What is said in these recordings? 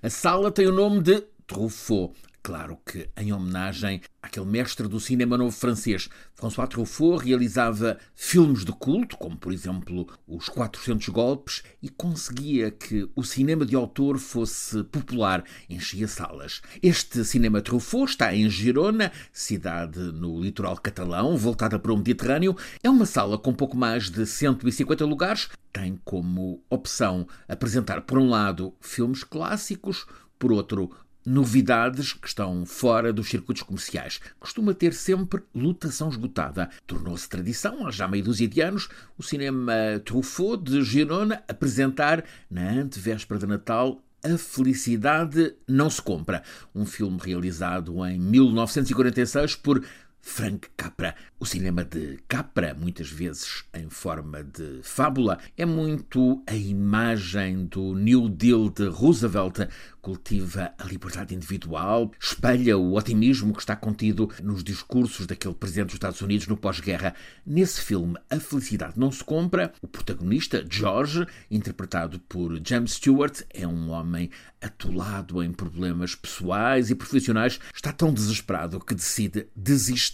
A sala tem o nome de Truffaut. Claro que em homenagem àquele mestre do cinema novo francês, François Truffaut realizava filmes de culto, como por exemplo Os 400 Golpes, e conseguia que o cinema de autor fosse popular, enchia salas. Este cinema Truffaut está em Girona, cidade no litoral catalão, voltada para o Mediterrâneo. É uma sala com pouco mais de 150 lugares. Tem como opção apresentar, por um lado, filmes clássicos, por outro, novidades que estão fora dos circuitos comerciais. Costuma ter sempre lutação esgotada. Tornou-se tradição, há já meia dúzia de anos, o cinema Truffaut de Girona apresentar, na antevéspera de Natal, a Felicidade Não Se Compra, um filme realizado em 1946 por Frank Capra. O cinema de Capra, muitas vezes em forma de fábula, é muito a imagem do New Deal de Roosevelt, cultiva a liberdade individual, espelha o otimismo que está contido nos discursos daquele presidente dos Estados Unidos no pós-guerra. Nesse filme, A Felicidade Não Se Compra, o protagonista, George, interpretado por James Stewart, é um homem atolado em problemas pessoais e profissionais, está tão desesperado que decide desistir,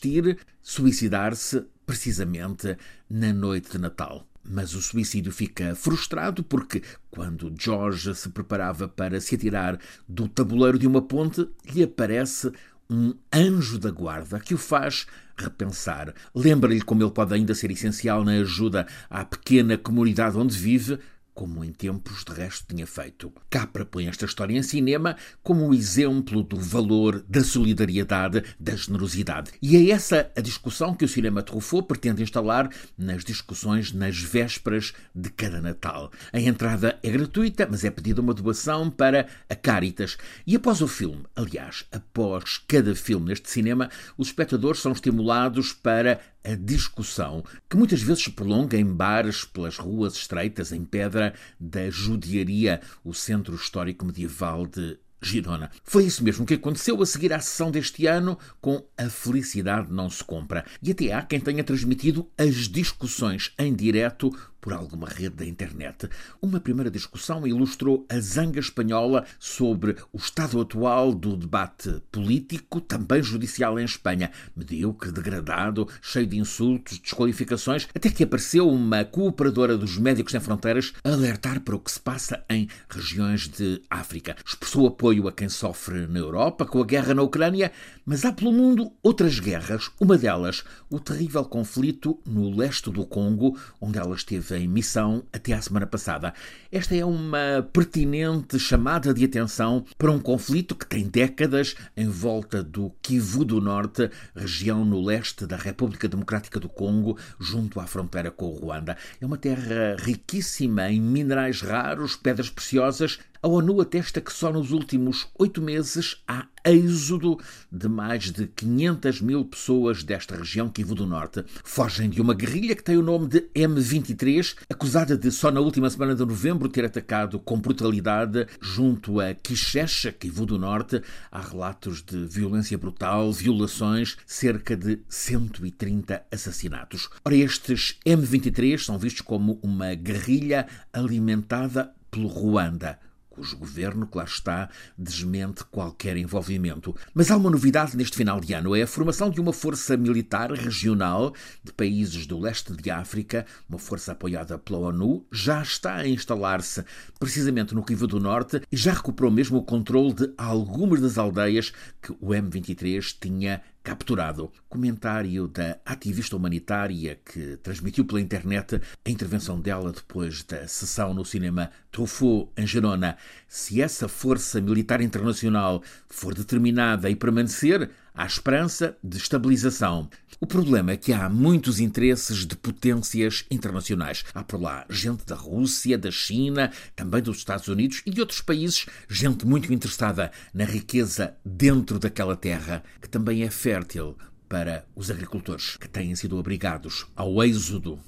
suicidar-se precisamente na noite de Natal. Mas o suicídio fica frustrado porque, quando George se preparava para se atirar do tabuleiro de uma ponte, lhe aparece um anjo da guarda que o faz repensar. Lembra-lhe como ele pode ainda ser essencial na ajuda à pequena comunidade onde vive, como em tempos de resto tinha feito. Capra põe esta história em cinema como um exemplo do valor da solidariedade, da generosidade. E é essa a discussão que o cinema Truffaut pretende instalar nas discussões nas vésperas de cada Natal. A entrada é gratuita, mas é pedida uma doação para a Caritas. E após o filme, aliás, após cada filme neste cinema, os espectadores são estimulados para a discussão, que muitas vezes se prolonga em bares pelas ruas estreitas em pedra da judiaria, o centro histórico medieval de Girona. Foi isso mesmo que aconteceu a seguir à sessão deste ano com A Felicidade Não Se Compra. E até há quem tenha transmitido as discussões em direto por alguma rede da internet. Uma primeira discussão ilustrou a zanga espanhola sobre o estado atual do debate político, também judicial em Espanha. Medíocre, degradado, cheio de insultos, desqualificações, até que apareceu uma cooperadora dos Médicos Sem Fronteiras alertar para o que se passa em regiões de África. Expressou apoio a quem sofre na Europa com a guerra na Ucrânia, mas há pelo mundo outras guerras. Uma delas, o terrível conflito no leste do Congo, onde ela esteve em missão até à semana passada. Esta é uma pertinente chamada de atenção para um conflito que tem décadas em volta do Kivu do Norte, região no leste da República Democrática do Congo, junto à fronteira com o Ruanda. É uma terra riquíssima em minerais raros, pedras preciosas, a ONU atesta que só nos últimos oito meses há êxodo de mais de 500 mil pessoas desta região Kivu do Norte. Fogem de uma guerrilha que tem o nome de M23, acusada de só na última semana de novembro ter atacado com brutalidade junto a Quixecha, Kivu do Norte. Há relatos de violência brutal, violações, cerca de 130 assassinatos. Ora, estes M23 são vistos como uma guerrilha alimentada pelo Ruanda cujo governo, claro está, desmente qualquer envolvimento. Mas há uma novidade neste final de ano: é a formação de uma força militar regional de países do leste de África, uma força apoiada pela ONU, já está a instalar-se precisamente no Kivu do Norte e já recuperou mesmo o controle de algumas das aldeias que o M23 tinha capturado. Comentário da ativista humanitária que transmitiu pela internet a intervenção dela depois da sessão no cinema Truffaut, em Gerona. Se essa força militar internacional for determinada e permanecer, há esperança de estabilização. O problema é que há muitos interesses de potências internacionais. Há por lá gente da Rússia, da China, também dos Estados Unidos e de outros países, gente muito interessada na riqueza dentro daquela terra, que também é fértil para os agricultores que têm sido obrigados ao êxodo